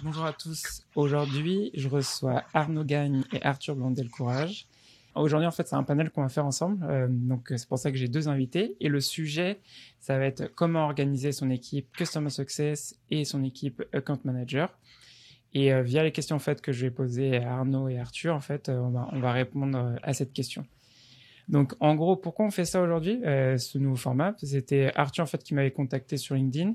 Bonjour à tous. Aujourd'hui, je reçois Arnaud Gagne et Arthur Blondel-Courage. Aujourd'hui, en fait, c'est un panel qu'on va faire ensemble. Euh, donc, c'est pour ça que j'ai deux invités. Et le sujet, ça va être comment organiser son équipe Customer Success et son équipe Account Manager. Et euh, via les questions en fait que je vais poser à Arnaud et Arthur, en fait, euh, on, va, on va répondre à cette question. Donc, en gros, pourquoi on fait ça aujourd'hui, ce nouveau format C'était Arthur en fait qui m'avait contacté sur LinkedIn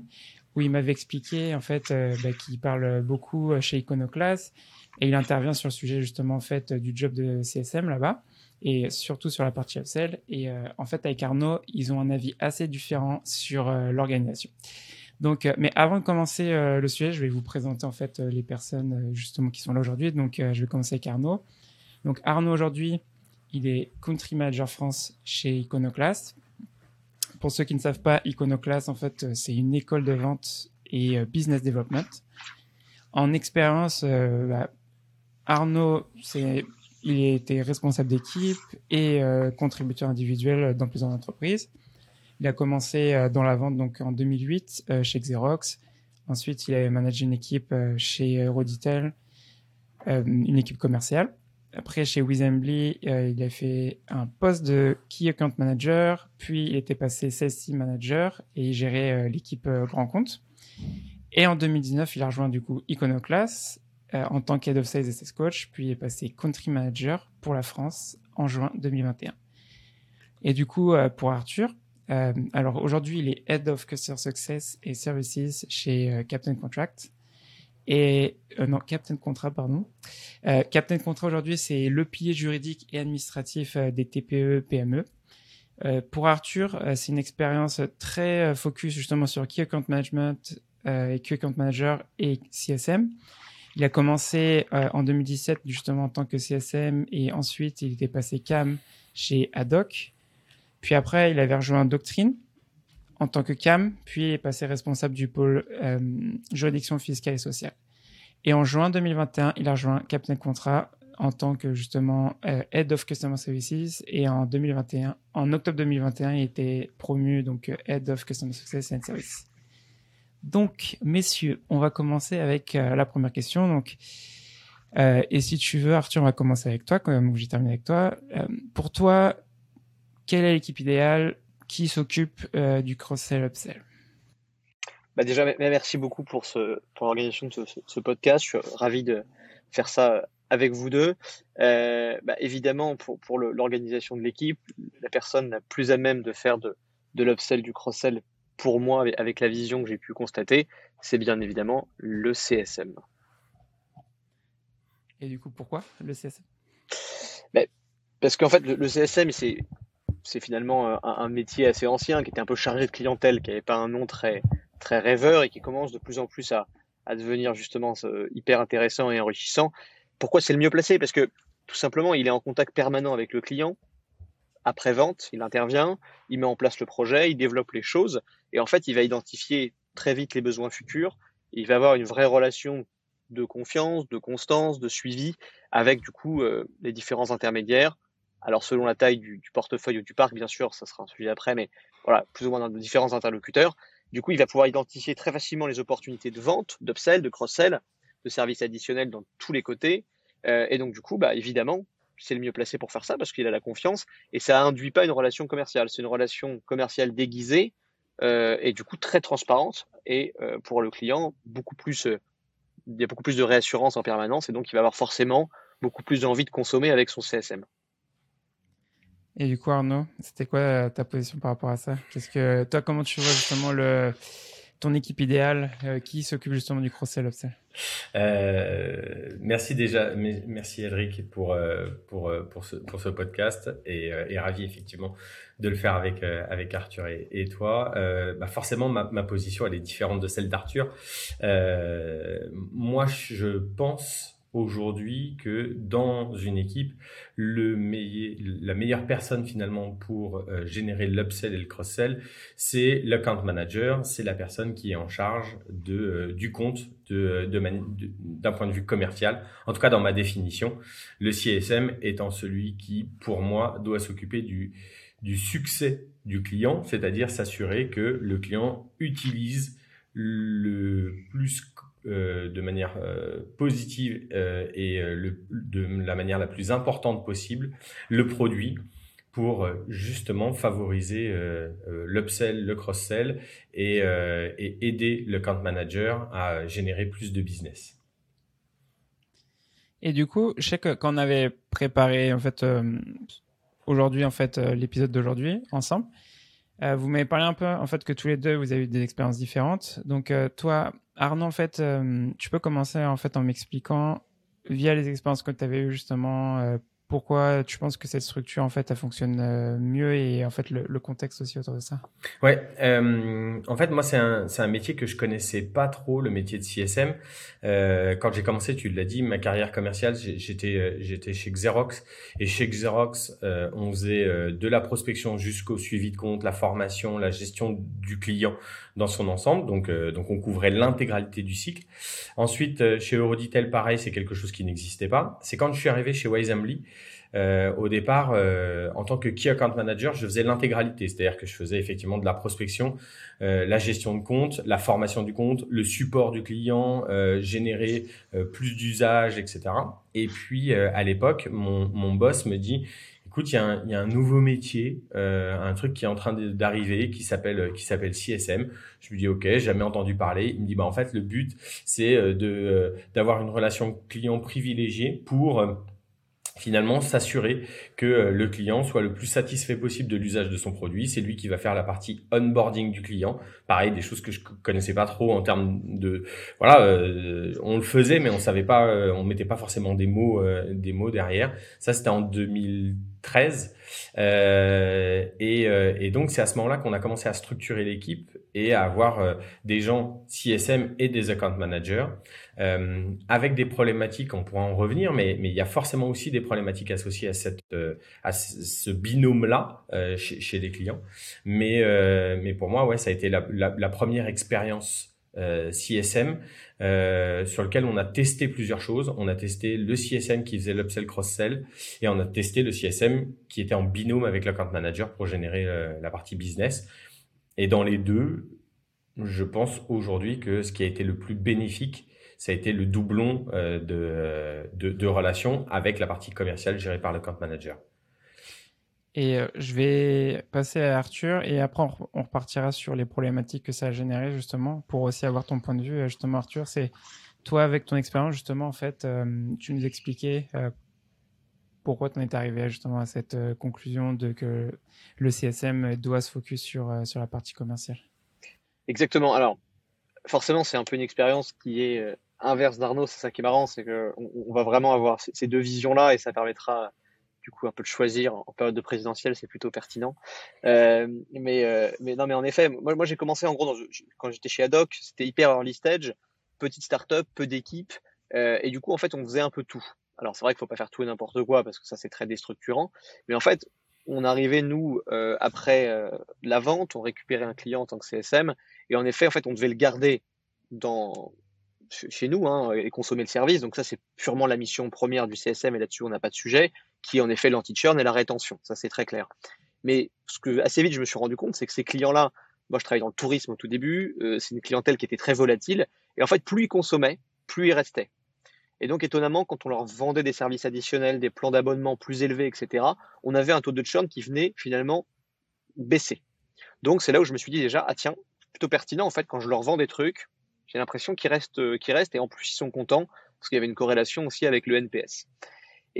où il m'avait expliqué en fait bah, qu'il parle beaucoup chez Iconoclast et il intervient sur le sujet justement en fait du job de CSM là-bas et surtout sur la partie upsell. Et euh, en fait, avec Arnaud, ils ont un avis assez différent sur euh, l'organisation. Donc, euh, mais avant de commencer le sujet, je vais vous présenter en fait les personnes justement qui sont là aujourd'hui. Donc, je vais commencer avec Arnaud. Donc, Arnaud aujourd'hui, il est country manager France chez Iconoclast. Pour ceux qui ne savent pas, Iconoclast, en fait, c'est une école de vente et business development. En expérience, bah, Arnaud, c'est il était responsable d'équipe et euh, contributeur individuel dans plusieurs entreprises. Il a commencé euh, dans la vente donc en 2008 euh, chez Xerox. Ensuite, il a managé une équipe chez Roditel, une équipe commerciale. Après, chez Wizambly, il a fait un poste de Key Account Manager, puis il était passé CSI Manager et il gérait l'équipe Grand Compte. Et en 2019, il a rejoint du coup Iconoclast euh, en tant qu'Head of Sales et Sales Coach, puis est passé Country Manager pour la France en juin 2021. Et du coup, euh, pour Arthur, euh, alors aujourd'hui, il est Head of Customer Success et Services chez Captain Contract. Et non, Captain Contrat, pardon. Captain Contrat aujourd'hui, c'est le pilier juridique et administratif des TPE PME. pour Arthur, c'est une expérience très focus justement sur Key Account Management et Key Account Manager et CSM. Il a commencé euh, en 2017 justement en tant que CSM et ensuite il était passé CAM chez Adoc. Puis après, il avait rejoint Doctrine en tant que CAM, puis il est passé responsable du pôle euh, juridiction fiscale et sociale. Et en juin 2021, il a rejoint Captain Contrat en tant que justement euh, Head of Customer Services et en 2021, en octobre 2021, il était promu donc Head of Customer Success and Services. Donc, messieurs, on va commencer avec euh, la première question. Donc, euh, et si tu veux, Arthur, on va commencer avec toi, comme j'ai terminé avec toi. Euh, pour toi, quelle est l'équipe idéale qui s'occupe du cross-sell upsell? Bah déjà, merci beaucoup pour, ce, pour l'organisation de ce, podcast. Je suis ravi de faire ça avec vous deux. Bah, évidemment, pour, pour l'organisation de l'équipe, la personne la plus à même de faire de, de l'upsell, du cross-sell pour moi, avec la vision que j'ai pu constater, c'est bien évidemment le CSM. Et du coup, pourquoi le CSM ben, Parce qu'en fait, le, CSM, c'est, c'est finalement euh, un, métier assez ancien, qui était un peu chargé de clientèle, qui n'avait pas un nom très, très rêveur et qui commence de plus en plus à, devenir justement hyper intéressant et enrichissant. Pourquoi c'est le mieux placé? Parce que tout simplement, il est en contact permanent avec le client, après-vente, il intervient, il met en place le projet, il développe les choses, et en fait, il va identifier très vite les besoins futurs, il va avoir une vraie relation de confiance, de constance, de suivi avec du coup euh, les différents intermédiaires. Alors selon la taille du, portefeuille ou du parc, bien sûr, ça sera un sujet après, mais voilà, plus ou moins de différents interlocuteurs. Du coup, il va pouvoir identifier très facilement les opportunités de vente, d'upsell, de cross-sell, de services additionnels dans tous les côtés. Euh, et donc, du coup, bah, évidemment, c'est le mieux placé pour faire ça parce qu'il a la confiance et ça induit pas une relation commerciale. C'est une relation commerciale déguisée euh, et du coup très transparente et euh, pour le client beaucoup plus, euh, il y a beaucoup plus de réassurance en permanence et donc il va avoir forcément beaucoup plus d'envie de consommer avec son CSM. Et du coup Arnaud, c'était quoi ta position par rapport à ça? Qu'est-ce que toi comment tu vois justement le ton équipe idéale euh, qui s'occupe justement du cross-sell upsell? Euh, Merci déjà, merci Edric pour euh, pour pour ce pour ce podcast et, et ravi effectivement de le faire avec avec Arthur et, toi. bah forcément ma, ma position elle est différente de celle d'Arthur. moi je pense aujourd'hui que dans une équipe, le la meilleure personne finalement pour euh, générer l'upsell et le cross-sell, c'est l'account manager, c'est la personne qui est en charge de, euh, du compte de, de, d'un point de vue commercial. En tout cas, dans ma définition, le CSM étant celui qui, pour moi, doit s'occuper du, du succès du client, c'est-à-dire s'assurer que le client utilise le plus de manière positive et de la manière la plus importante possible le produit pour justement favoriser l'upsell, le cross-sell et, aider le account manager à générer plus de business. Et du coup, je sais que quand on avait préparé en fait euh, aujourd'hui en fait euh, l'épisode d'aujourd'hui ensemble, euh, vous m'avez parlé un peu en fait que tous les deux vous avez eu des expériences différentes. Donc toi, Arnaud, en fait, tu peux commencer en fait en m'expliquant via les expériences que tu avais eues justement pourquoi tu penses que cette structure en fait elle fonctionne euh, mieux et en fait le, le contexte aussi autour de ça? Ouais, euh, en fait moi c'est un c'est un métier que je connaissais pas trop le métier de CSM. Euh, quand j'ai commencé, tu l'as dit, ma carrière commerciale, j'étais euh, j'étais chez Xerox et chez Xerox euh, on faisait de la prospection jusqu'au suivi de compte, la formation, la gestion du client dans son ensemble. Donc donc on couvrait l'intégralité du cycle. Ensuite chez Euroditel pareil, c'est quelque chose qui n'existait pas. C'est quand je suis arrivé chez Wisely euh, au départ, euh, en tant que Key Account Manager, je faisais l'intégralité, c'est-à-dire que je faisais effectivement de la prospection, euh, la gestion de compte, la formation du compte, le support du client, euh, générer euh, plus d'usages, etc. Et puis à l'époque, mon, mon boss me dit écoute, il y, a un, y a un nouveau métier, euh, un truc qui est en train d'arriver, qui s'appelle qui s'appelle CSM. Je lui dis ok, jamais entendu parler. Il me dit bah en fait le but c'est de d'avoir une relation client privilégiée pour finalement s'assurer que euh, le client soit le plus satisfait possible de l'usage de son produit. C'est lui qui va faire la partie onboarding du client. Pareil, des choses que je connaissais pas trop en termes de voilà, euh, on le faisait mais on savait pas, euh, on mettait pas forcément des mots des mots derrière. Ça c'était en 2013 et, et donc c'est à ce moment-là qu'on a commencé à structurer l'équipe et à avoir des gens CSM et des account managers euh, avec des problématiques, on pourra en revenir, mais, mais il y a forcément aussi des problématiques associées à, cette, euh, à ce binôme-là euh, chez, chez des clients. Mais, euh, mais pour moi, ouais, ça a été la, la, la première expérience CSM sur lequel on a testé plusieurs choses. On a testé le CSM qui faisait l'upsell cross-sell et on a testé le CSM qui était en binôme avec l'account manager pour générer la partie business. Et dans les deux, je pense aujourd'hui que ce qui a été le plus bénéfique, ça a été le doublon euh, de, de, de relations avec la partie commerciale gérée par le compte manager. Et euh, je vais passer à Arthur et après on repartira sur les problématiques que ça a généré justement pour aussi avoir ton point de vue. Euh, justement, Arthur, c'est toi avec ton expérience justement en fait, tu nous expliquais pourquoi tu en es arrivé justement à cette conclusion de que le CSM doit se focus sur, sur la partie commerciale. Exactement. Alors, forcément, c'est un peu une expérience qui est inverse d'Arnaud, c'est ça qui est marrant, c'est qu'on on va vraiment avoir ces deux visions-là et ça permettra du coup un peu de choisir en période de présidentielle, c'est plutôt pertinent. Euh, mais, euh, mais non, mais en effet, moi, j'ai commencé en gros quand j'étais chez Adoc, c'était hyper early stage, petite start-up, peu d'équipes, euh, et du coup en fait on faisait un peu tout. Alors c'est vrai qu'il faut pas faire tout et n'importe quoi parce que ça c'est très déstructurant, mais en fait on arrivait nous après la vente, on récupérait un client en tant que CSM, et en effet en fait on devait le garder dans chez nous hein, et consommer le service. Donc ça, c'est purement la mission première du CSM et là-dessus, on n'a pas de sujet, qui est en effet l'anti-churn et la rétention. Ça, c'est très clair. Mais ce que assez vite, je me suis rendu compte, c'est que ces clients-là, moi, je travaillais dans le tourisme au tout début, euh, c'est une clientèle qui était très volatile. Et en fait, plus ils consommaient, plus ils restaient. Et donc, étonnamment, quand on leur vendait des services additionnels, des plans d'abonnement plus élevés, etc., on avait un taux de churn qui venait finalement baisser. Donc, c'est là où je me suis dit déjà, ah tiens, plutôt pertinent, en fait, quand je leur vends des trucs, j'ai l'impression qu'ils restent, euh, qu'ils restent et en plus ils sont contents parce qu'il y avait une corrélation aussi avec le NPS.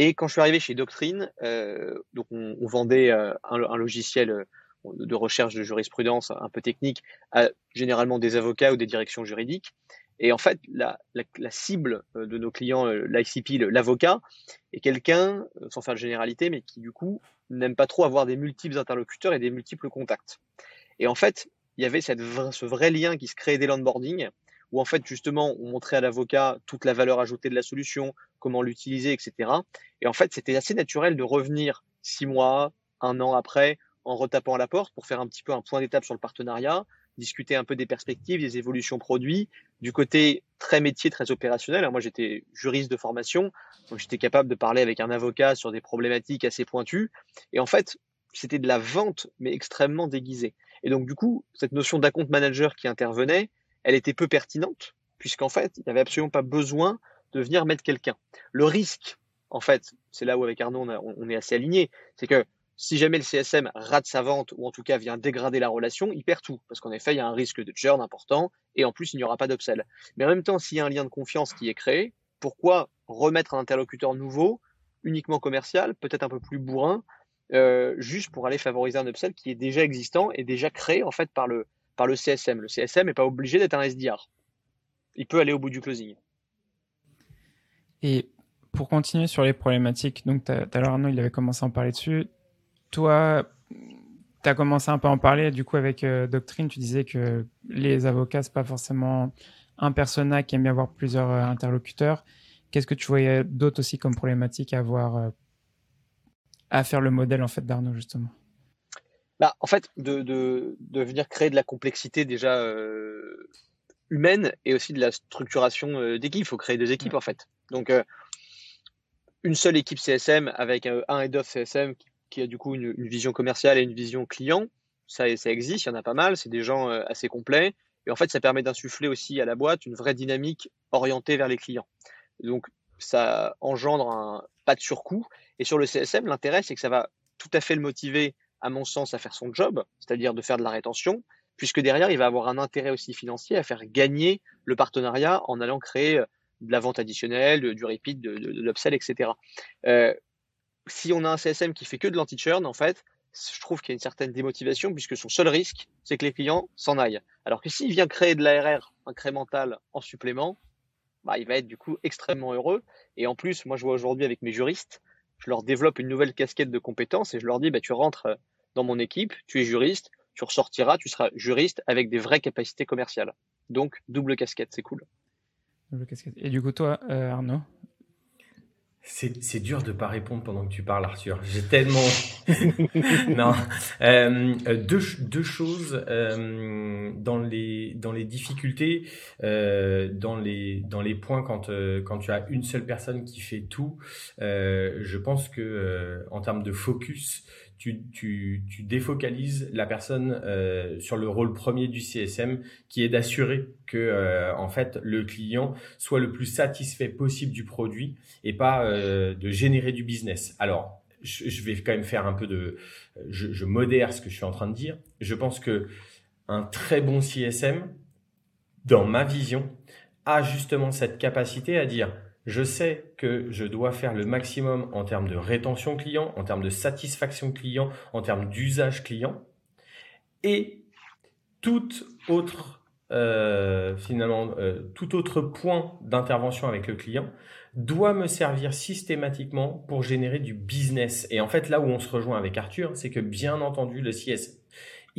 Et quand je suis arrivé chez Doctrine, euh, donc on, vendait euh, un, logiciel euh, de recherche de jurisprudence un peu technique à généralement des avocats ou des directions juridiques. Et en fait, la, la, la cible de nos clients, l'ICP, l'avocat, est quelqu'un, sans faire de généralité, mais qui du coup n'aime pas trop avoir des multiples interlocuteurs et des multiples contacts. Et en fait, il y avait cette, ce vrai lien qui se créait dès l'onboarding, où en fait justement on montrait à l'avocat toute la valeur ajoutée de la solution, comment l'utiliser, etc. Et en fait c'était assez naturel de revenir six mois, un an après, en retapant à la porte pour faire un petit peu un point d'étape sur le partenariat, discuter un peu des perspectives, des évolutions produits, du côté très métier, très opérationnel. Moi j'étais juriste de formation, donc j'étais capable de parler avec un avocat sur des problématiques assez pointues. Et en fait c'était de la vente, mais extrêmement déguisée. Et donc, du coup, cette notion d'account manager qui intervenait, elle était peu pertinente puisqu'en fait, il n'y avait absolument pas besoin de venir mettre quelqu'un. Le risque, en fait, c'est là où avec Arnaud on, est assez aligné, c'est que si jamais le CSM rate sa vente ou en tout cas vient dégrader la relation, il perd tout. Parce qu'en effet, il y a un risque de churn important et en plus, il n'y aura pas d'upsell. Mais en même temps, s'il y a un lien de confiance qui est créé, pourquoi remettre un interlocuteur nouveau, uniquement commercial, peut-être un peu plus bourrin, euh, juste pour aller favoriser un upsell qui est déjà existant et déjà créé en fait par le, par le CSM. Le CSM n'est pas obligé d'être un SDR. Il peut aller au bout du closing. Et pour continuer sur les problématiques, donc tout à l'heure Arnaud il avait commencé à en parler dessus. Toi, tu as commencé un peu à en parler du coup avec euh, Doctrine, tu disais que les avocats c'est pas forcément un persona qui aime bien avoir plusieurs euh, interlocuteurs. Qu'est-ce que tu voyais d'autre aussi comme problématique à avoir euh, à faire le modèle en fait d'Arnaud justement? Bah, en fait, de, de, de, venir créer de la complexité déjà humaine et aussi de la structuration d'équipe. Il faut créer des équipes en fait. Donc, une seule équipe CSM avec un head of CSM qui, a du coup une, vision commerciale et une vision client, ça, ça existe, il y en a pas mal, c'est des gens assez complets. Et en fait, ça permet d'insuffler aussi à la boîte une vraie dynamique orientée vers les clients. Donc, ça engendre un pas de surcoût. Et sur le CSM, l'intérêt, c'est que ça va tout à fait le motiver, à mon sens, à faire son job, c'est-à-dire de faire de la rétention, puisque derrière, il va avoir un intérêt aussi financier à faire gagner le partenariat en allant créer de la vente additionnelle, du repeat, de, de, l'upsell, etc. Euh, si on a un CSM qui fait que de l'anti-churn, en fait, je trouve qu'il y a une certaine démotivation puisque son seul risque, c'est que les clients s'en aillent. Alors que s'il vient créer de l'ARR incrémental en supplément, bah, il va être du coup extrêmement heureux. Et en plus, moi, je vois aujourd'hui avec mes juristes, je leur développe une nouvelle casquette de compétences et je leur dis, bah, tu rentres dans mon équipe, tu es juriste, tu ressortiras, tu seras juriste avec des vraies capacités commerciales. Donc, double casquette, c'est cool. Et du coup, toi, euh, Arnaud c'est dur de pas répondre pendant que tu parles, Arthur. J'ai tellement non euh, deux, deux choses euh, dans les dans les difficultés, euh, dans les dans les points quand euh, quand tu as une seule personne qui fait tout. Euh, je pense que euh, en termes de focus, tu, tu, tu défocalises la personne euh, sur le rôle premier du CSM, qui est d'assurer que euh, en fait le client soit le plus satisfait possible du produit et pas euh, de générer du business. Alors, je, je, vais quand même faire un peu de, je, je modère ce que je suis en train de dire. Je pense que un très bon CSM, dans ma vision, a justement cette capacité à dire je sais que je dois faire le maximum en termes de rétention client, en termes de satisfaction client, en termes d'usage client. Et tout autre, euh, finalement, euh, tout autre point d'intervention avec le client doit me servir systématiquement pour générer du business. Et en fait, là où on se rejoint avec Arthur, c'est que bien entendu, le CS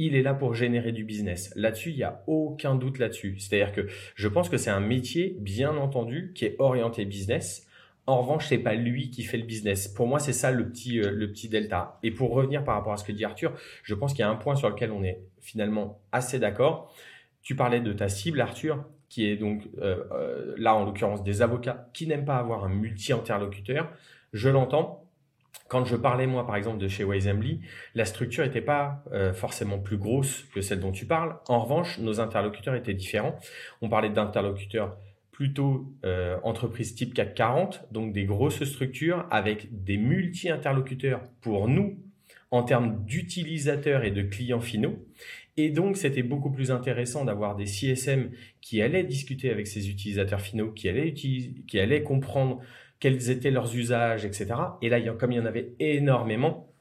il est là pour générer du business. Là-dessus, il n'y a aucun doute là-dessus. C'est-à-dire que je pense que c'est un métier, bien entendu, qui est orienté business. En revanche, c'est pas lui qui fait le business. Pour moi, c'est ça le petit, euh, le petit delta. Et pour revenir par rapport à ce que dit Arthur, je pense qu'il y a un point sur lequel on est finalement assez d'accord. Tu parlais de ta cible, Arthur, qui est donc euh, euh, là en l'occurrence des avocats qui n'aiment pas avoir un multi-interlocuteur. Je l'entends quand je parlais moi par exemple de chez Wisely, la structure n'était pas euh, forcément plus grosse que celle dont tu parles. En revanche, nos interlocuteurs étaient différents. On parlait d'interlocuteurs plutôt euh, entreprises type CAC 40, donc des grosses structures avec des multi-interlocuteurs pour nous en termes d'utilisateurs et de clients finaux. Et donc, c'était beaucoup plus intéressant d'avoir des CSM qui allaient discuter avec ces utilisateurs finaux, qui allaient, qui allaient comprendre quels étaient leurs usages, etc. Et là, comme il y en avait énormément,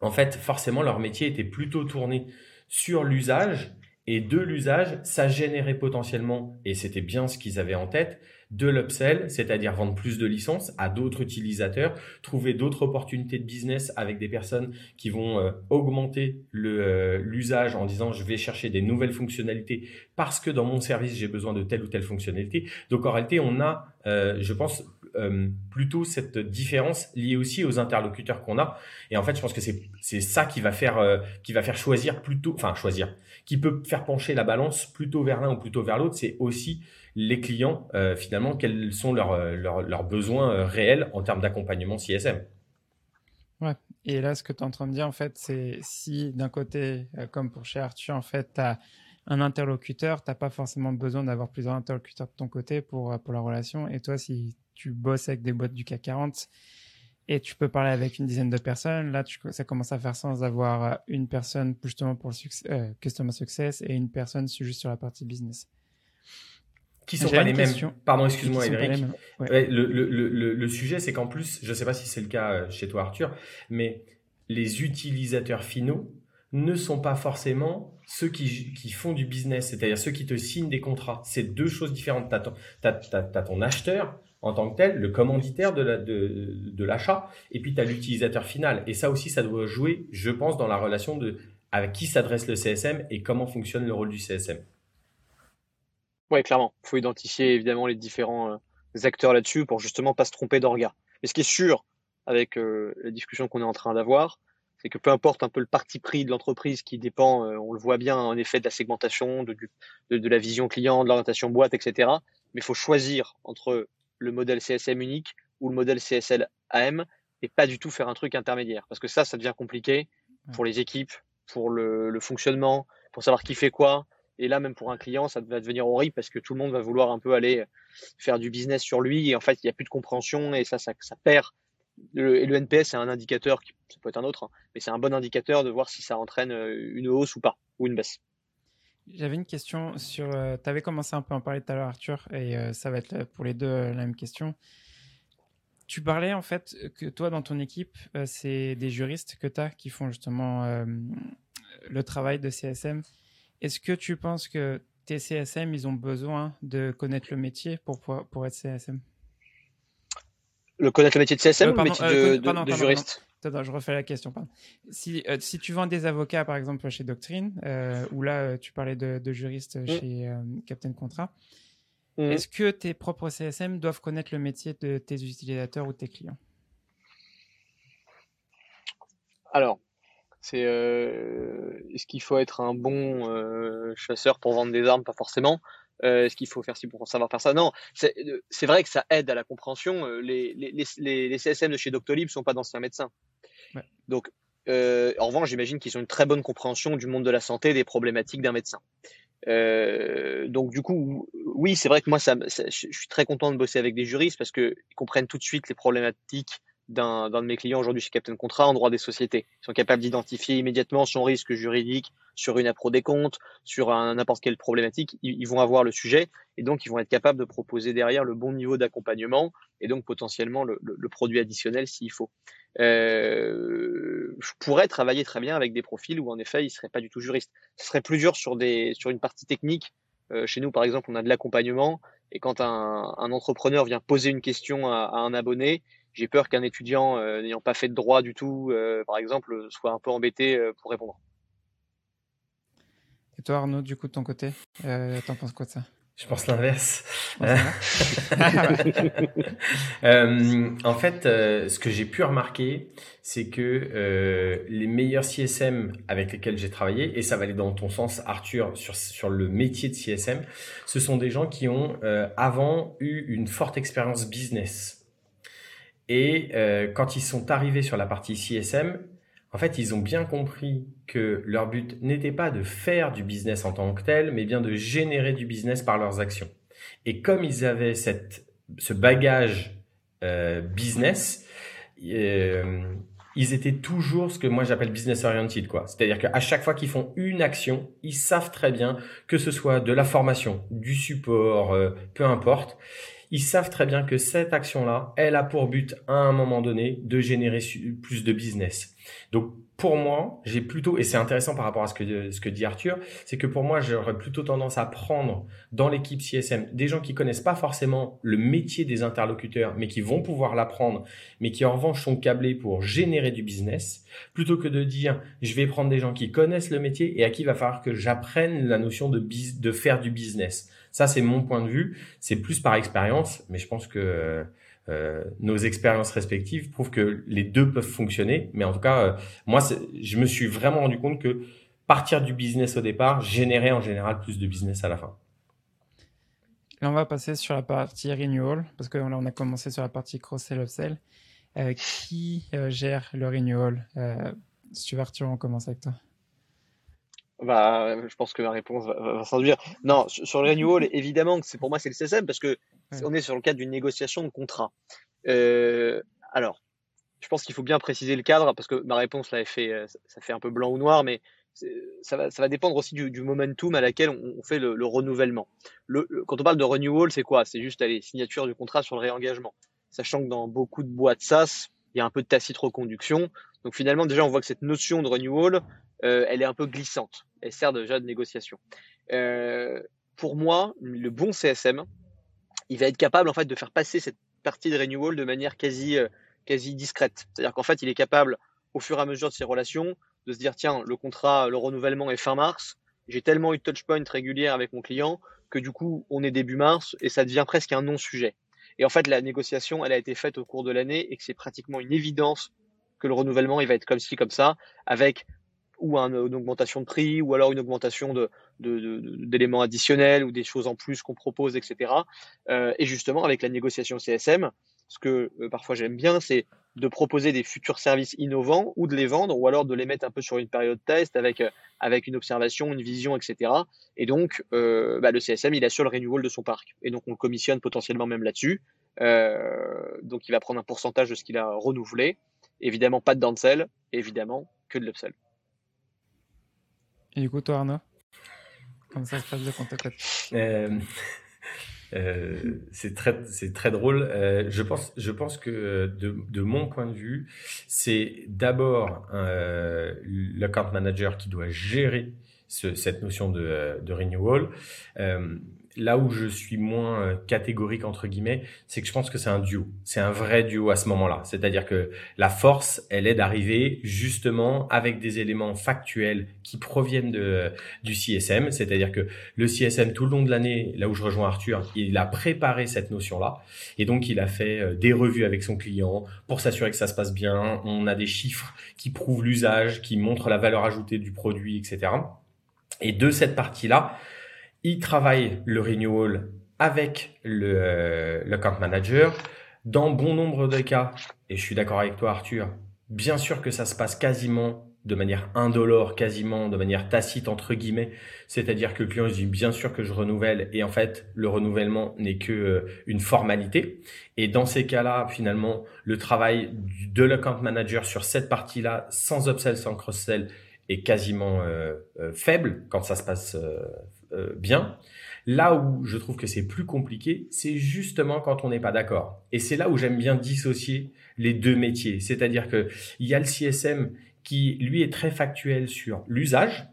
en fait, forcément, leur métier était plutôt tourné sur l'usage. Et de l'usage, ça générait potentiellement, et c'était bien ce qu'ils avaient en tête, de l'upsell, c'est-à-dire vendre plus de licences à d'autres utilisateurs, trouver d'autres opportunités de business avec des personnes qui vont euh, augmenter euh, l'usage en disant je vais chercher des nouvelles fonctionnalités parce que dans mon service j'ai besoin de telle ou telle fonctionnalité. Donc en réalité, on a, euh, je pense, euh, plutôt cette différence liée aussi aux interlocuteurs qu'on a. Et en fait, je pense que c'est c'est ça qui va faire euh, qui va faire choisir plutôt, enfin choisir, qui peut faire pencher la balance plutôt vers l'un ou plutôt vers l'autre. C'est aussi les clients euh, finalement quels sont leurs leurs, leurs besoins réels en termes d'accompagnement CSM. Ouais. Et là, ce que tu es en train de dire, en fait, c'est si d'un côté, comme pour chez en fait, tu as un interlocuteur, tu n'as pas forcément besoin d'avoir plusieurs interlocuteurs de ton côté pour, pour la relation. Et toi, si tu bosses avec des boîtes du CAC 40 et tu peux parler avec une dizaine de personnes, là, tu, ça commence à faire sens d'avoir une personne justement pour le euh, Customer Success et une personne juste sur la partie business. Qui sont pas les mêmes. Pardon, excuse-moi, Eric. le, le, le, le, sujet, c'est qu'en plus, je ne sais pas si c'est le cas euh, chez toi, Arthur, mais les utilisateurs finaux ne sont pas forcément ceux qui, qui font du business, c'est-à-dire ceux qui te signent des contrats. C'est deux choses différentes. Tu as, ton acheteur en tant que tel, le commanditaire de, de, l'achat, et puis tu as l'utilisateur final. Et ça aussi, ça doit jouer, je pense, dans la relation de avec qui s'adresse le CSM et comment fonctionne le rôle du CSM. Oui, clairement. Il faut identifier évidemment les différents euh, acteurs là-dessus pour justement pas se tromper d'orga. Mais ce qui est sûr avec euh, la discussion qu'on est en train d'avoir, c'est que peu importe un peu le parti pris de l'entreprise qui dépend, euh, on le voit bien en effet de la segmentation, de, de, la vision client, de l'orientation boîte, etc. Mais il faut choisir entre le modèle CSM unique ou le modèle CSL AM et pas du tout faire un truc intermédiaire. Parce que ça, ça devient compliqué pour les équipes, pour le, le fonctionnement, pour savoir qui fait quoi. Et là, même pour un client, ça va devenir horrible parce que tout le monde va vouloir un peu aller faire du business sur lui. Et en fait, il n'y a plus de compréhension et ça, ça, perd et le NPS, c'est un indicateur, ça peut être un autre, hein, mais c'est un bon indicateur de voir si ça entraîne euh, une hausse ou pas, ou une baisse. J'avais une question sur. Euh, tu avais commencé un peu à en parler tout à l'heure, Arthur, et euh, ça va être pour les deux la même question. Tu parlais en fait que toi, dans ton équipe, c'est des juristes que tu as qui font justement le travail de CSM. Est-ce que tu penses que tes CSM, ils ont besoin de connaître le métier pour, pour être CSM le connaître le métier de CSM ou le métier euh, de, juriste? je refais la question. Si, euh, si tu vends des avocats, par exemple, chez Doctrine, euh, ou là, tu parlais de, juriste mm. chez Captain Contrat, mm. est-ce que tes propres CSM doivent connaître le métier de tes utilisateurs ou de tes clients? Alors, c'est est-ce qu'il faut être un bon chasseur pour vendre des armes? Pas forcément. Euh, est-ce qu'il faut faire ci pour savoir faire ça? Non, c'est euh, vrai que ça aide à la compréhension. Euh, les, les, les, les CSM de chez Doctolib ne sont pas d'anciens médecins. Donc, euh, en revanche, j'imagine qu'ils ont une très bonne compréhension du monde de la santé, des problématiques d'un médecin. Euh, donc du coup, oui, c'est vrai que moi, ça, je suis très content de bosser avec des juristes parce qu'ils comprennent tout de suite les problématiques d'un de mes clients aujourd'hui chez Captain Contrat en droit des sociétés. Ils sont capables d'identifier immédiatement son risque juridique sur une appro des comptes, sur n'importe quelle problématique. Ils, vont avoir le sujet et donc ils vont être capables de proposer derrière le bon niveau d'accompagnement et donc potentiellement le, le, produit additionnel s'il faut. Euh, je pourrais travailler très bien avec des profils où en effet ils seraient pas du tout juristes. Ce serait plus dur sur des sur une partie technique. Euh, chez nous, par exemple, on a de l'accompagnement et quand un, un, entrepreneur vient poser une question à un abonné, j'ai peur qu'un étudiant euh, n'ayant pas fait de droit du tout, euh, par exemple, soit un peu embêté euh, pour répondre. Et toi, Arnaud, du coup, de ton côté, t'en penses quoi de ça? Je pense l'inverse. en fait, ce que j'ai pu remarquer, c'est que les meilleurs CSM avec lesquels j'ai travaillé, et ça va aller dans ton sens, Arthur, sur, sur le métier de CSM, ce sont des gens qui ont avant eu une forte expérience business. Et euh, quand ils sont arrivés sur la partie CSM, en fait, ils ont bien compris que leur but n'était pas de faire du business en tant que tel, mais bien de générer du business par leurs actions. Et comme ils avaient cette, ce bagage euh, business, euh, ils étaient toujours ce que moi j'appelle business oriented, quoi. C'est-à-dire qu'à chaque fois qu'ils font une action, ils savent très bien que ce soit de la formation, du support, peu importe ils savent très bien que cette action-là, elle a pour but à un moment donné de générer plus de business. Donc pour moi, j'ai plutôt, et c'est intéressant par rapport à ce que, dit Arthur, c'est que pour moi, j'aurais plutôt tendance à prendre dans l'équipe CSM des gens qui connaissent pas forcément le métier des interlocuteurs, mais qui vont pouvoir l'apprendre, mais qui en revanche sont câblés pour générer du business, plutôt que de dire, je vais prendre des gens qui connaissent le métier et à qui il va falloir que j'apprenne la notion de faire du business. Ça, c'est mon point de vue. C'est plus par expérience, mais je pense que euh, nos expériences respectives prouvent que les deux peuvent fonctionner. Mais en tout cas, euh, moi, je me suis vraiment rendu compte que partir du business au départ générait en général plus de business à la fin. Là, on va passer sur la partie renewal, parce que là, on a commencé sur la partie cross-sell, upsell. Euh, qui gère le renewal? Si tu Arthur, on commence avec toi? Bah, je pense que ma réponse va, va, s'induire. Non, sur, le renewal, évidemment, c'est pour moi c'est le CSM parce que on est sur le cadre d'une négociation de contrat. Euh, alors, je pense qu'il faut bien préciser le cadre parce que ma réponse là, fait, euh, ça fait un peu blanc ou noir, mais ça va, ça va dépendre aussi du, du momentum à laquelle on, fait le, renouvellement. Le, quand on parle de renewal, c'est quoi? C'est juste la signature du contrat sur le réengagement. Sachant que dans beaucoup de boîtes SaaS, il y a un peu de tacite reconduction. Donc finalement, déjà, on voit que cette notion de renewal, euh, elle est un peu glissante. Elle sert déjà de négociation. Euh, pour moi, le bon CSM, il va être capable en fait de faire passer cette partie de renewal de manière quasi, euh, quasi discrète. C'est-à-dire qu'en fait, il est capable, au fur et à mesure de ses relations, de se dire tiens, le contrat, le renouvellement est fin mars. J'ai tellement eu de touchpoints régulières avec mon client que du coup, on est début mars et ça devient presque un non-sujet. Et en fait, la négociation, elle a été faite au cours de l'année et que c'est pratiquement une évidence que le renouvellement, il va être comme ci, comme ça, avec ou une augmentation de prix, ou alors une augmentation de, d'éléments additionnels ou des choses en plus qu'on propose, etc. Euh, et justement, avec la négociation CSM, ce que euh, parfois j'aime bien, c'est de proposer des futurs services innovants ou de les vendre, ou alors de les mettre un peu sur une période test avec, euh, avec une observation, une vision, etc. Et donc, bah, le CSM, il assure le renewal de son parc. Et donc, on le commissionne potentiellement même là-dessus. donc, il va prendre un pourcentage de ce qu'il a renouvelé. Évidemment, pas de downsell, évidemment, que de l'upsell. Et du coup, toi, Arnaud Comment ça se passe de côté? Euh, euh, c'est très, c'est très drôle. Euh, je pense, je pense que de, de mon point de vue, c'est d'abord euh, l'account manager qui doit gérer ce, cette notion de, de renewal. Euh, là où je suis moins euh, catégorique entre guillemets, c'est que je pense que c'est un duo. C'est un vrai duo à ce moment-là. C'est-à-dire que la force, elle est d'arriver justement avec des éléments factuels qui proviennent de, du CSM. C'est-à-dire que le CSM, tout le long de l'année, là où je rejoins Arthur, il a préparé cette notion-là. Et donc, il a fait euh, des revues avec son client pour s'assurer que ça se passe bien. On a des chiffres qui prouvent l'usage, qui montrent la valeur ajoutée du produit, etc. Et de cette partie-là, il travaille le renewal avec le, euh, le account manager. Dans bon nombre de cas, et je suis d'accord avec toi Arthur, bien sûr que ça se passe quasiment de manière indolore, quasiment de manière tacite entre guillemets, c'est-à-dire que le client dit bien sûr que je renouvelle et en fait le renouvellement n'est que euh, une formalité. Et dans ces cas-là, finalement, le travail de l'account manager sur cette partie-là, sans upsell, sans cross-sell, est quasiment euh, faible quand ça se passe euh, bien. Là où je trouve que c'est plus compliqué, c'est justement quand on n'est pas d'accord. Et c'est là où j'aime bien dissocier les deux métiers. C'est-à-dire que il y a le CSM qui, lui, est très factuel sur l'usage.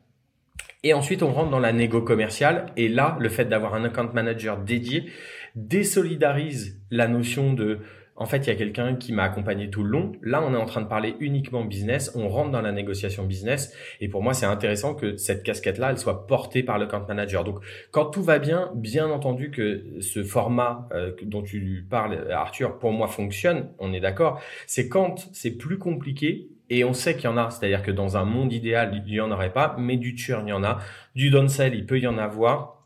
Et ensuite, on rentre dans la négo commerciale. Et là, le fait d'avoir un account manager dédié désolidarise la notion de en fait, il y a quelqu'un qui m'a accompagné tout le long. Là, on est en train de parler uniquement business. On rentre dans la négociation business. Et pour moi, c'est intéressant que cette casquette-là, elle soit portée par le account manager. Donc, quand tout va bien, bien entendu que ce format euh, dont tu parles, Arthur, pour moi fonctionne. On est d'accord. C'est quand c'est plus compliqué et on sait qu'il y en a, c'est-à-dire que dans un monde idéal, il n'y en aurait pas, mais du churn, il y en a. Du downsell, il peut y en avoir.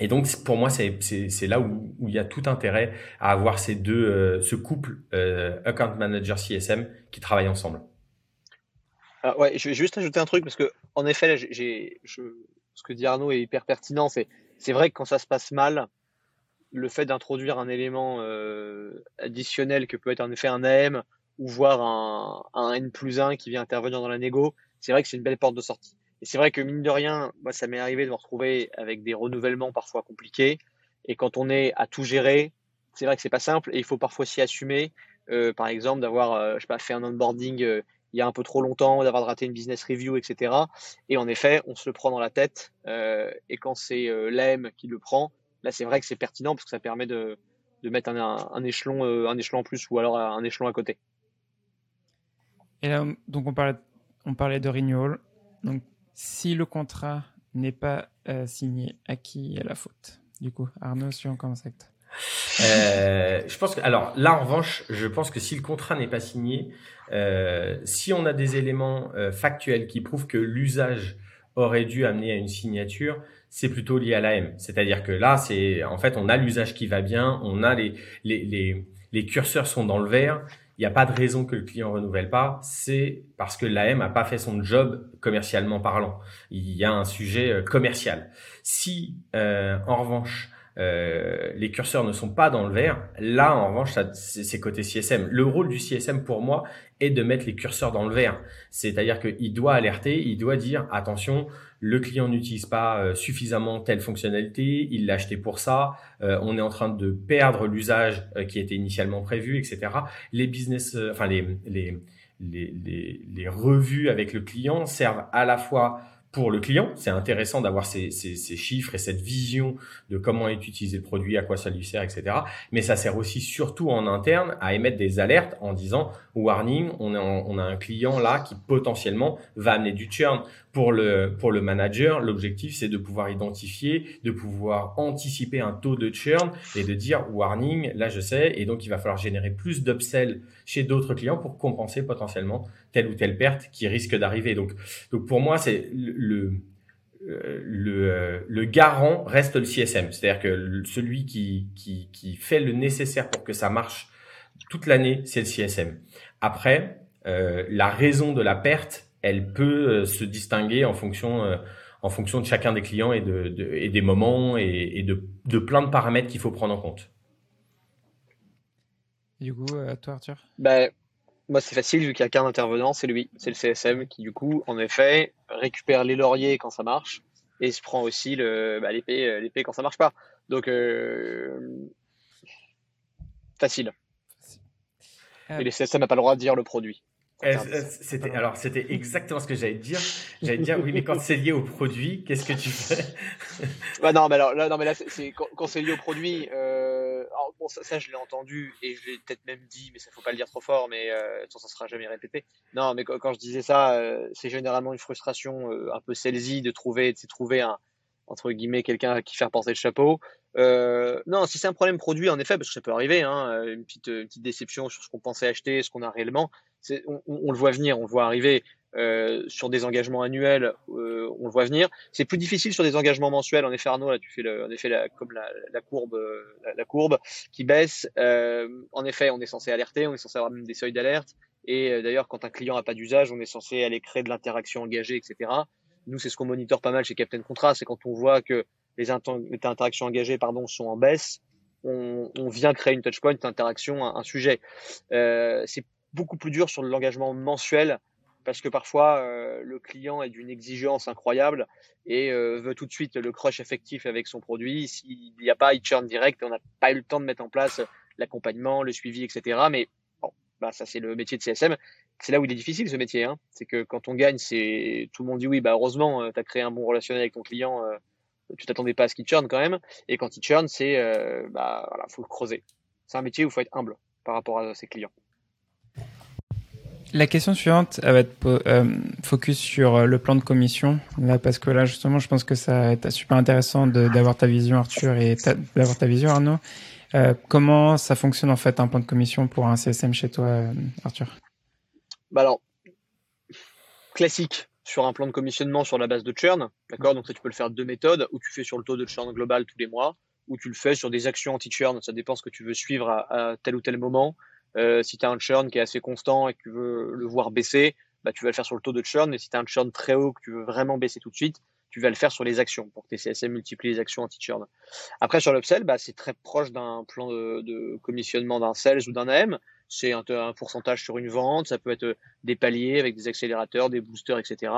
Et donc, pour moi, c'est là où, il y a tout intérêt à avoir ces deux, euh, ce couple euh, account manager CSM qui travaillent ensemble. Ah ouais, je vais juste ajouter un truc parce que, en effet, ce que dit Arnaud est hyper pertinent. C'est, vrai que quand ça se passe mal, le fait d'introduire un élément euh, additionnel que peut être en effet un AM ou voir un, un N plus 1 qui vient intervenir dans la négo, c'est vrai que c'est une belle porte de sortie. Et c'est vrai que mine de rien, moi, ça m'est arrivé de me retrouver avec des renouvellements parfois compliqués. Et quand on est à tout gérer, c'est vrai que c'est pas simple et il faut parfois s'y assumer. Euh, par exemple, d'avoir, euh, je sais pas, fait un onboarding euh, il y a un peu trop longtemps, d'avoir raté une business review, etc. Et en effet, on se le prend dans la tête. Et quand c'est l'AM qui le prend, là, c'est vrai que c'est pertinent parce que ça permet de, mettre un, un échelon, un échelon en plus ou alors un échelon à côté. Et là, donc on parlait, on parlait de renewal. Donc si le contrat n'est pas euh, signé, à qui est la faute? Du coup, Arnaud, si on commence avec euh, je pense que, alors là en revanche, je pense que si le contrat n'est pas signé, euh, si on a des éléments euh, factuels qui prouvent que l'usage aurait dû amener à une signature, c'est plutôt lié à l'AM. C'est-à-dire que là, c'est en fait, on a l'usage qui va bien, on a les, les, les, les curseurs sont dans le vert il n'y a pas de raison que le client renouvelle pas, c'est parce que l'AM n'a pas fait son job commercialement parlant. Il y a un sujet euh, commercial. Si, euh, en revanche, euh, les curseurs ne sont pas dans le vert, là, en revanche, c'est côté CSM. Le rôle du CSM, pour moi, est de mettre les curseurs dans le vert. C'est-à-dire qu'il doit alerter, il doit dire, attention, le client n'utilise pas euh, suffisamment telle fonctionnalité, il l'a acheté pour ça, euh, on est en train de perdre l'usage euh, qui était initialement prévu, etc. Les business, enfin les, les, les, les, revues avec le client servent à la fois pour le client. C'est intéressant d'avoir ces, chiffres et cette vision de comment est utilisé le produit, à quoi ça lui sert, etc. Mais ça sert aussi surtout en interne à émettre des alertes en disant warning, on, on a un client là qui potentiellement va amener du churn pour le, pour le manager, l'objectif, c'est de pouvoir identifier, de pouvoir anticiper un taux de churn et de dire warning, là je sais, et donc il va falloir générer plus d'upsell chez d'autres clients pour compenser potentiellement telle ou telle perte qui risque d'arriver. Donc, donc pour moi, c'est le, le, le garant reste le CSM, c'est-à-dire que celui qui, qui, qui fait le nécessaire pour que ça marche toute l'année, c'est le CSM. Après, euh, la raison de la perte, elle peut euh, se distinguer en fonction, euh, en fonction de chacun des clients et, de, et des moments et, et de, de, plein de paramètres qu'il faut prendre en compte. Du coup, à toi Arthur? Ben, Moi c'est facile vu qu'il n'y a qu'un intervenant, c'est lui, c'est le CSM qui du coup en effet récupère les lauriers quand ça marche et se prend aussi le bah, l'épée l'épée quand ça marche pas. Donc euh, facile. Et le CSM n'a pas le droit de dire le produit. C'était alors c'était exactement ce que j'allais dire. J'allais dire oui mais quand c'est lié au produit, qu'est-ce que tu fais? Bah non mais alors là non mais là c'est quand, c'est lié au produit. Euh, bon ça, je l'ai entendu et je l'ai peut-être même dit mais ça faut pas le dire trop fort mais euh, ça, ça sera jamais répété. Non mais quand, je disais ça euh, c'est généralement une frustration euh, un peu salesy de trouver de trouver un entre guillemets quelqu'un à qui faire porter le chapeau. Euh, non, si c'est un problème produit, en effet, parce que ça peut arriver, hein, une, petite, une petite déception sur ce qu'on pensait acheter, ce qu'on a réellement, on, on, le voit venir, on le voit arriver. Euh, sur des engagements annuels, euh, on le voit venir. C'est plus difficile sur des engagements mensuels. En effet, Arnaud, là, tu fais le, en effet la, comme la, la courbe, la, courbe qui baisse. Euh, en effet, on est censé alerter, on est censé avoir même des seuils d'alerte. Et euh, d'ailleurs, quand un client n'a pas d'usage, on est censé aller créer de l'interaction engagée, etc. Nous, c'est ce qu'on monitore pas mal chez Captain Contrast, c'est quand on voit que les, interactions engagées pardon, sont en baisse, on, on vient créer une touchpoint, une interaction, un, un sujet. Euh, c'est beaucoup plus dur sur l'engagement mensuel parce que parfois euh, le client est d'une exigence incroyable et euh, veut tout de suite le crush effectif avec son produit. S'il n'y a pas, il churn direct on n'a pas eu le temps de mettre en place l'accompagnement, le suivi, etc. Mais bon, bah, ça c'est le métier de CSM. C'est là où il est difficile ce métier. Hein. C'est que quand on gagne, c'est tout le monde dit oui, bah heureusement, euh, tu as créé un bon relationnel avec ton client, euh, tu t'attendais pas à ce qu'il churn quand même. Et quand il churn, c'est euh, bah voilà, faut le creuser. C'est un métier où il faut être humble par rapport à ses clients. La question suivante, elle va être euh, focus sur euh, le plan de commission, là, parce que là, justement, je pense que ça va être super intéressant d'avoir ta vision, Arthur, et d'avoir ta vision, Arnaud. Euh, comment ça fonctionne, en fait, un plan de commission pour un CSM chez toi, euh, Arthur? Bah alors, classique sur un plan de commissionnement sur la base de churn, d'accord? Donc, tu peux le faire de deux méthodes, ou tu fais sur le taux de churn global tous les mois, ou tu le fais sur des actions anti-churn, ça dépend ce que tu veux suivre à tel ou tel moment. Euh, si tu as un churn qui est assez constant et que tu veux le voir baisser, bah, tu vas le faire sur le taux de churn. Mais si tu as un churn très haut que tu veux vraiment baisser tout de suite, tu vas le faire sur les actions pour que tes CSM multiplient les actions anti-churn. Après, sur l'upsell, bah, c'est très proche d'un plan de, commissionnement d'un sales ou d'un AM. C'est un, pourcentage sur une vente, ça peut être des paliers avec des accélérateurs, des boosters, etc.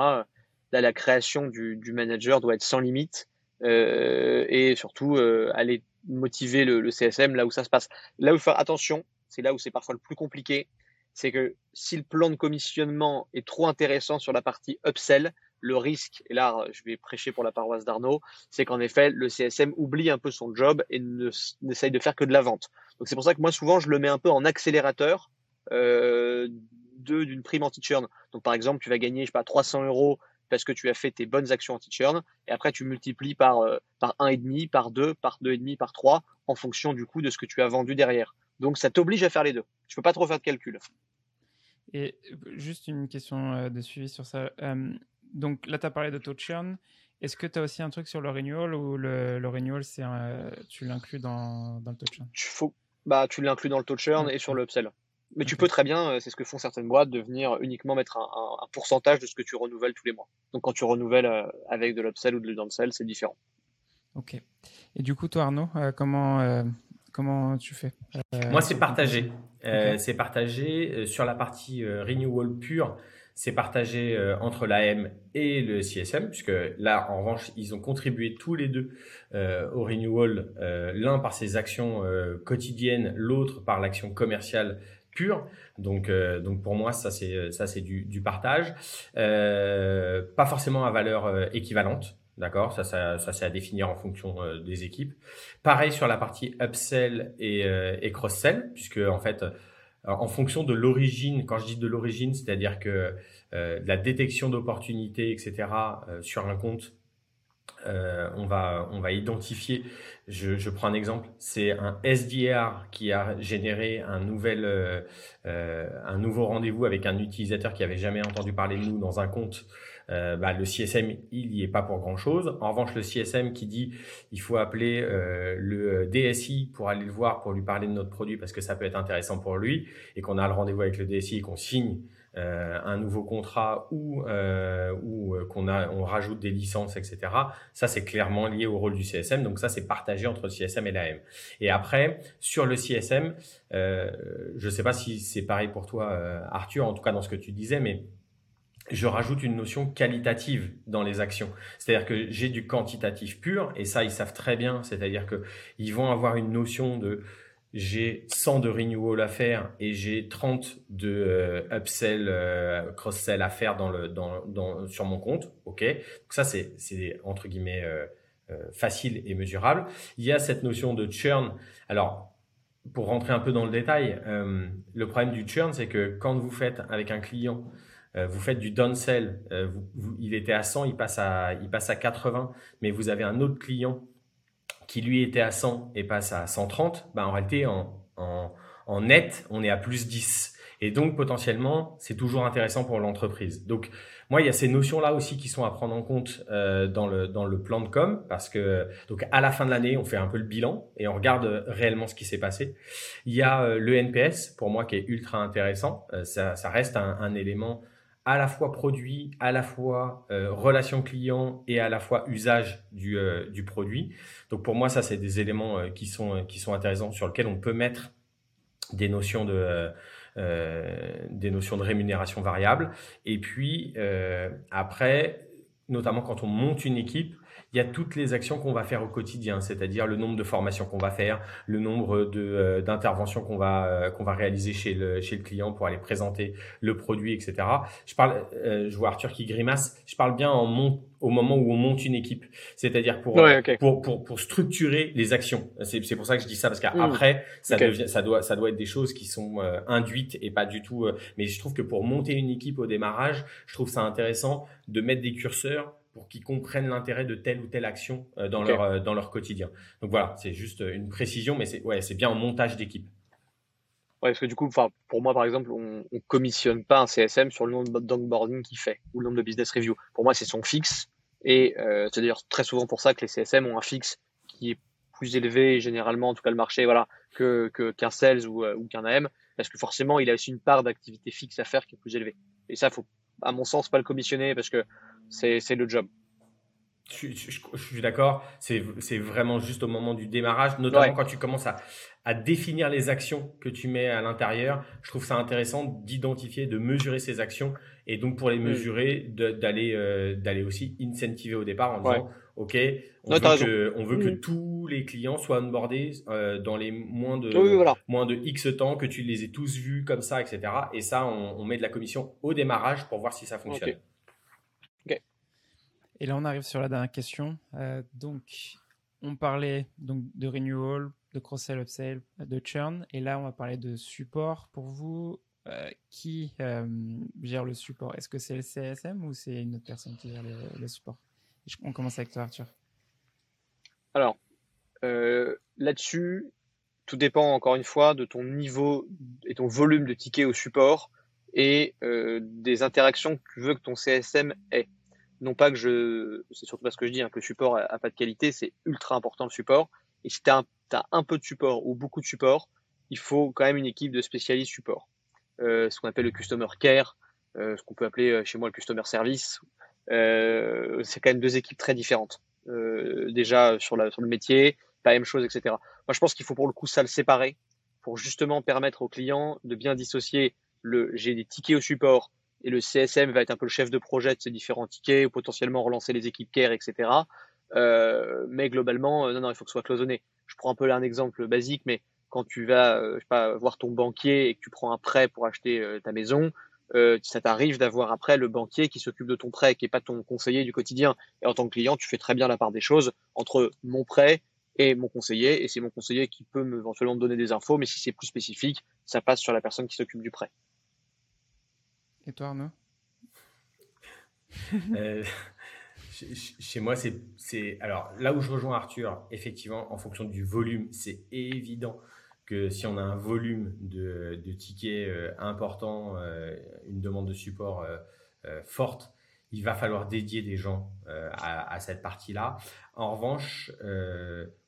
Là, la création du, du manager doit être sans limite euh, et surtout euh, aller motiver le, le, CSM là où ça se passe. Là où il faire attention, c'est là où c'est parfois le plus compliqué, c'est que si le plan de commissionnement est trop intéressant sur la partie upsell, le risque, et là je vais prêcher pour la paroisse d'Arnaud, c'est qu'en effet le CSM oublie un peu son job et n'essaye de faire que de la vente. Donc c'est pour ça que moi souvent je le mets un peu en accélérateur euh, d'une prime anti-churn. Donc par exemple tu vas gagner je sais pas 300 euros parce que tu as fait tes bonnes actions anti-churn et après tu multiplies par euh, par un et demi, par deux, par deux et demi, par trois en fonction du coup de ce que tu as vendu derrière. Donc ça t'oblige à faire les deux. Tu peux pas trop faire de calcul. Et juste une question euh, de suivi sur ça. Euh, donc là, tu as parlé de taux de churn. Est-ce que tu as aussi un truc sur le renewal ou le, le renewal, c'est tu l'inclus dans, dans, le taux de churn faut, bah, Tu l'inclus dans le taux de churn et sur le upsell. Mais tu peux très bien, c'est ce que font certaines boîtes, de venir uniquement mettre un, un, pourcentage de ce que tu renouvelles tous les mois. Donc quand tu renouvelles avec de l'upsell ou de l'downsell, c'est différent. Ok. Et du coup, toi Arnaud, comment Comment tu fais? Moi, c'est partagé. C'est partagé sur la partie renewal pure c'est partagé euh, entre l'AM et le CSM, puisque là, en revanche, ils ont contribué tous les deux euh, au renewal, euh, l'un par ses actions quotidiennes, l'autre par l'action commerciale pure. Donc, donc pour moi, ça c'est ça c'est du, du, partage, pas forcément à valeur équivalente. D'accord, ça, ça, ça c'est à définir en fonction des équipes. Pareil sur la partie upsell et, et cross-sell, puisque en fait, en fonction de l'origine, quand je dis de l'origine, c'est-à-dire que euh, la détection d'opportunités, etc., euh, sur un compte, euh, on, va, on va identifier, je, je prends un exemple, c'est un SDR qui a généré un, nouvel, euh, un nouveau rendez-vous avec un utilisateur qui avait jamais entendu parler de nous dans un compte. Euh, bah, le CSM, il n'y est pas pour grand-chose. En revanche, le CSM qui dit il faut appeler euh, le DSI pour aller le voir, pour lui parler de notre produit parce que ça peut être intéressant pour lui, et qu'on a le rendez-vous avec le DSI et qu'on signe euh, un nouveau contrat ou, euh, ou qu'on a, on rajoute des licences, etc. Ça, c'est clairement lié au rôle du CSM. Donc ça, c'est partagé entre le CSM et l'AM. Et après, sur le CSM, euh, je ne sais pas si c'est pareil pour toi, Arthur, en tout cas dans ce que tu disais, mais je rajoute une notion qualitative dans les actions. C'est-à-dire que j'ai du quantitatif pur, et ça, ils savent très bien. C'est-à-dire que ils vont avoir une notion de j'ai 100 de renewal à faire et j'ai 30 de euh, upsell, euh, cross-sell à faire dans le, dans, dans, sur mon compte. OK. Donc ça, c'est, c'est entre guillemets euh, facile et mesurable. Il y a cette notion de churn. Alors, pour rentrer un peu dans le détail, le problème du churn, c'est que quand vous faites avec un client euh, vous faites du downsell, euh, il était à 100, il passe à, il passe à 80, mais vous avez un autre client qui lui était à 100 et passe à 130, bah en réalité, en, en, en net, on est à plus 10. Et donc, potentiellement, c'est toujours intéressant pour l'entreprise. Donc, moi, il y a ces notions-là aussi qui sont à prendre en compte euh, dans, le, dans le plan de com, parce que donc à la fin de l'année, on fait un peu le bilan et on regarde réellement ce qui s'est passé. Il y a le NPS, pour moi, qui est ultra intéressant. ça, ça reste un, un élément à la fois produit, à la fois euh, relation client et à la fois usage du, euh, du produit. Donc pour moi, ça, c'est des éléments euh, qui, sont, qui sont intéressants sur lesquels on peut mettre des notions de, des notions de rémunération variable. Et puis après, notamment quand on monte une équipe, il y a toutes les actions qu'on va faire au quotidien, c'est-à-dire le nombre de formations qu'on va faire, le nombre de euh, d'interventions qu'on va euh, qu'on va réaliser chez le chez le client pour aller présenter le produit, etc. Je parle, euh, je vois Arthur qui grimace. Je parle bien en au moment où on monte une équipe, c'est-à-dire pour, pour, pour pour structurer les actions. C'est c'est pour ça que je dis ça parce qu'après mmh. ça devient ça doit ça doit être des choses qui sont induites et pas du tout. mais je trouve que pour monter une équipe au démarrage, je trouve ça intéressant de mettre des curseurs pour qu'ils comprennent l'intérêt de telle ou telle action euh, dans, leur, euh, dans leur quotidien. Donc voilà, c'est juste une précision, mais c'est ouais, bien en montage d'équipe. Ouais, parce que du coup, pour moi, par exemple, on, ne commissionne pas un CSM sur le nombre d'onboarding qu'il fait ou le nombre de business review. Pour moi, c'est son fixe. Et euh, c'est d'ailleurs très souvent pour ça que les CSM ont un fixe qui est plus élevé, généralement, en tout cas le marché, voilà, que qu'un sales ou, ou qu'un AM, parce que forcément, il a aussi une part d'activité fixe à faire qui est plus élevée. Et ça, faut, à mon sens, pas le commissionner parce que c'est le job. Je, suis d'accord, c'est vraiment juste au moment du démarrage, notamment quand tu commences à, à, définir les actions que tu mets à l'intérieur. Je trouve ça intéressant d'identifier, de mesurer ces actions et donc pour les mm. mesurer, d'aller euh, d'aller aussi incentiver au départ en disant ok, on veut, que, on veut que mm. tous les clients soient onboardés euh, dans les moins de moins de X temps, que tu les aies tous vus comme ça, etc. Et ça, on, on met de la commission au démarrage pour voir si ça fonctionne. Et là, on arrive sur la dernière question. Euh, donc, on parlait donc de renewal, de cross-sell, upsell, de churn. Et là, on va parler de support. Pour vous, euh, qui euh, gère le support? Est-ce que c'est le CSM ou c'est une autre personne qui gère le, support? On commence avec toi, Arthur. Alors, là-dessus, tout dépend encore une fois de ton niveau et ton volume de tickets au support et des interactions que tu veux que ton CSM ait non pas que je, c'est surtout parce que je dis hein, que le support a, pas de qualité, c'est ultra important le support. Et si tu as, un peu de support ou beaucoup de support, il faut quand même une équipe de spécialistes support. ce qu'on appelle le customer care, ce qu'on peut appeler chez moi le customer service. c'est quand même deux équipes très différentes. déjà sur, la, sur le métier, pas la même chose, etc. Moi, je pense qu'il faut pour le coup ça le séparer pour justement permettre aux clients de bien dissocier le j'ai des tickets au support et le CSM va être un peu le chef de projet de ces différents tickets ou potentiellement relancer les équipes care, etc. Euh, mais globalement, euh, non, non, il faut que ce soit cloisonné. Je prends un peu là un exemple basique, mais quand tu vas, euh, je sais pas, voir ton banquier et que tu prends un prêt pour acheter euh, ta maison, ça t'arrive d'avoir après le banquier qui s'occupe de ton prêt, qui est pas ton conseiller du quotidien. Et en tant que client, tu fais très bien la part des choses entre mon prêt et mon conseiller, et c'est mon conseiller qui peut me, éventuellement me donner des infos, mais si c'est plus spécifique, ça passe sur la personne qui s'occupe du prêt. Et toi, Arnaud? Euh, Chez moi, c'est. Alors, là où je rejoins Arthur, effectivement, en fonction du volume, c'est évident que si on a un volume de, de tickets euh, important, euh, une demande de support forte, il va falloir dédier des gens à, à, cette partie-là. En revanche,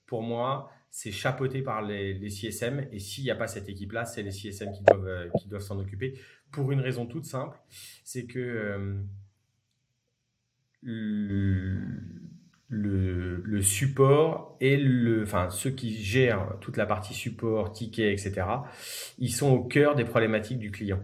pour moi, c'est chapeauté par les, CSM. Et s'il n'y a pas cette équipe-là, c'est les CSM qui doivent, euh, qui doivent s'en occuper. Pour une raison toute simple, c'est que euh, le, le, support et le, enfin, ceux qui gèrent toute la partie support, tickets, etc., ils sont au cœur des problématiques du client.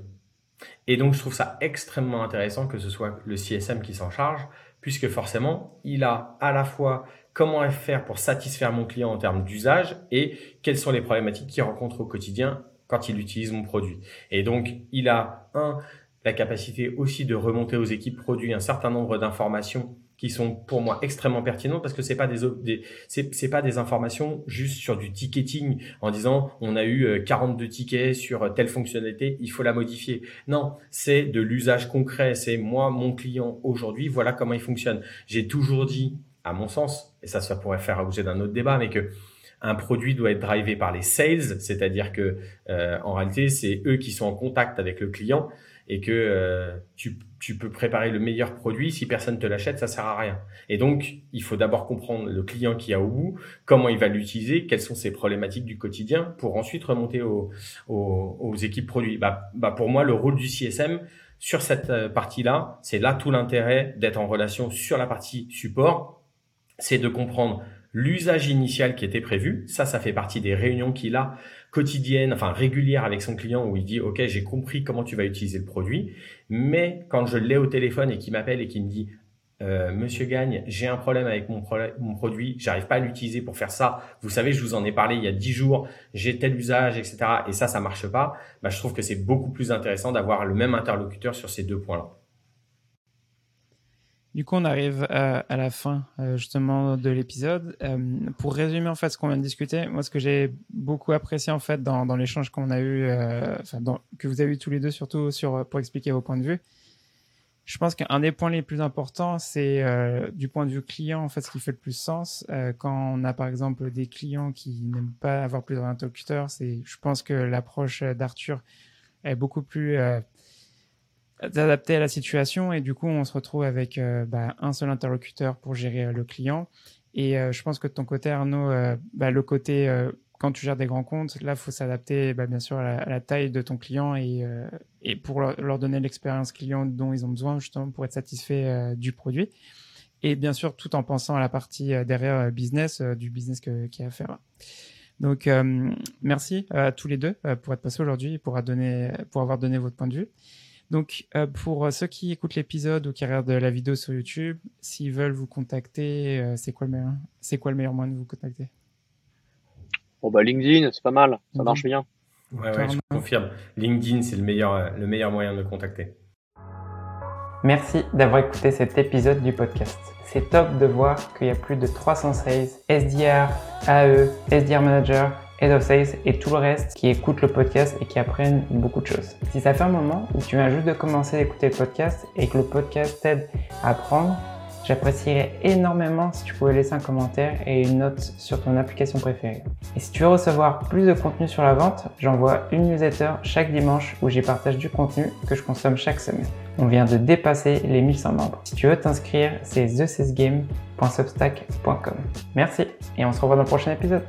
Et donc, je trouve ça extrêmement intéressant que ce soit le CSM qui s'en charge, puisque forcément, il a à la fois comment faire pour satisfaire mon client en termes d'usage et quelles sont les problématiques qu'il rencontre au quotidien quand il utilise mon produit. Et donc, il a, un, la capacité aussi de remonter aux équipes produits un certain nombre d'informations qui sont pour moi extrêmement pertinentes parce que c'est pas des, c'est pas des informations juste sur du ticketing en disant on a eu 42 euh, tickets sur telle fonctionnalité, il faut la modifier. Non, c'est de l'usage concret, c'est moi mon client aujourd'hui, voilà comment il fonctionne. J'ai toujours dit à mon sens, et ça, ça pourrait faire l'objet d'un autre débat, mais que un produit doit être drivé par les sales, c'est-à-dire que euh, en réalité, c'est eux qui sont en contact avec le client et que euh, tu, tu, peux préparer le meilleur produit, si personne te l'achète, ça sert à rien. Et donc, il faut d'abord comprendre le client qui a au bout, comment il va l'utiliser, quelles sont ses problématiques du quotidien, pour ensuite remonter aux, équipes produits. Bah, bah pour moi, le rôle du CSM sur cette euh, partie-là, c'est là tout l'intérêt d'être en relation sur la partie support c'est de comprendre l'usage initial qui était prévu. Ça, ça fait partie des réunions qu'il a quotidiennes, enfin régulières avec son client où il dit, OK, j'ai compris comment tu vas utiliser le produit. Mais quand je l'ai au téléphone et qu'il m'appelle et qu'il me dit, euh, Monsieur Gagne, j'ai un problème avec mon, produit, j'arrive pas à l'utiliser pour faire ça. Vous savez, je vous en ai parlé il y a dix jours, j'ai tel usage, etc. Et ça, ça marche pas. Bah, je trouve que c'est beaucoup plus intéressant d'avoir le même interlocuteur sur ces deux points-là. Du coup, on arrive à, la fin euh, justement de l'épisode. Euh, pour résumer en fait ce qu'on vient de discuter, moi ce que j'ai beaucoup apprécié en fait dans, dans l'échange qu'on a eu, euh, enfin dans, que vous avez eu tous les deux surtout sur pour expliquer vos points de vue. Je pense qu'un des points les plus importants, c'est du point de vue client en fait ce qui fait le plus sens. quand on a par exemple des clients qui n'aiment pas avoir plusieurs interlocuteurs, c'est, je pense que l'approche d'Arthur est beaucoup plus d'adapter à la situation et du coup on se retrouve avec euh, bah, un seul interlocuteur pour gérer euh, le client. Et euh, je pense que de ton côté Arnaud bah, le côté quand tu gères des grands comptes là faut s'adapter bah, bien sûr à la, taille de ton client et, et pour leur, donner l'expérience client dont ils ont besoin justement pour être satisfait du produit. Et bien sûr tout en pensant à la partie derrière business du business qu'il y a à faire. Donc merci à tous les deux pour être passés aujourd'hui pour avoir donné votre point de vue donc, euh, pour euh, ceux qui écoutent l'épisode ou qui regardent la vidéo sur YouTube, s'ils veulent vous contacter, euh, c'est quoi le meilleur, c'est quoi le meilleur moyen de vous contacter? Bon bah LinkedIn, c'est pas mal, ça marche bien. Ouais, ouais, je confirme. LinkedIn, c'est le meilleur, le meilleur moyen de contacter. Merci d'avoir écouté cet épisode du podcast. C'est top de voir qu'il y a plus de 300 sales, SDR, AE, SDR Manager Head of Sales et tout le reste qui écoutent le podcast et qui apprennent beaucoup de choses. Si ça fait un moment où tu viens juste de commencer à écouter le podcast et que le podcast t'aide à apprendre, j'apprécierais énormément si tu pouvais laisser un commentaire et une note sur ton application préférée. Et si tu veux recevoir plus de contenu sur la vente, j'envoie une newsletter chaque dimanche où j'y partage du contenu que je consomme chaque semaine. On vient de dépasser les 1100 membres. Si tu veux t'inscrire, c'est thecesgame.substack.com. Merci et on se revoit dans le prochain épisode.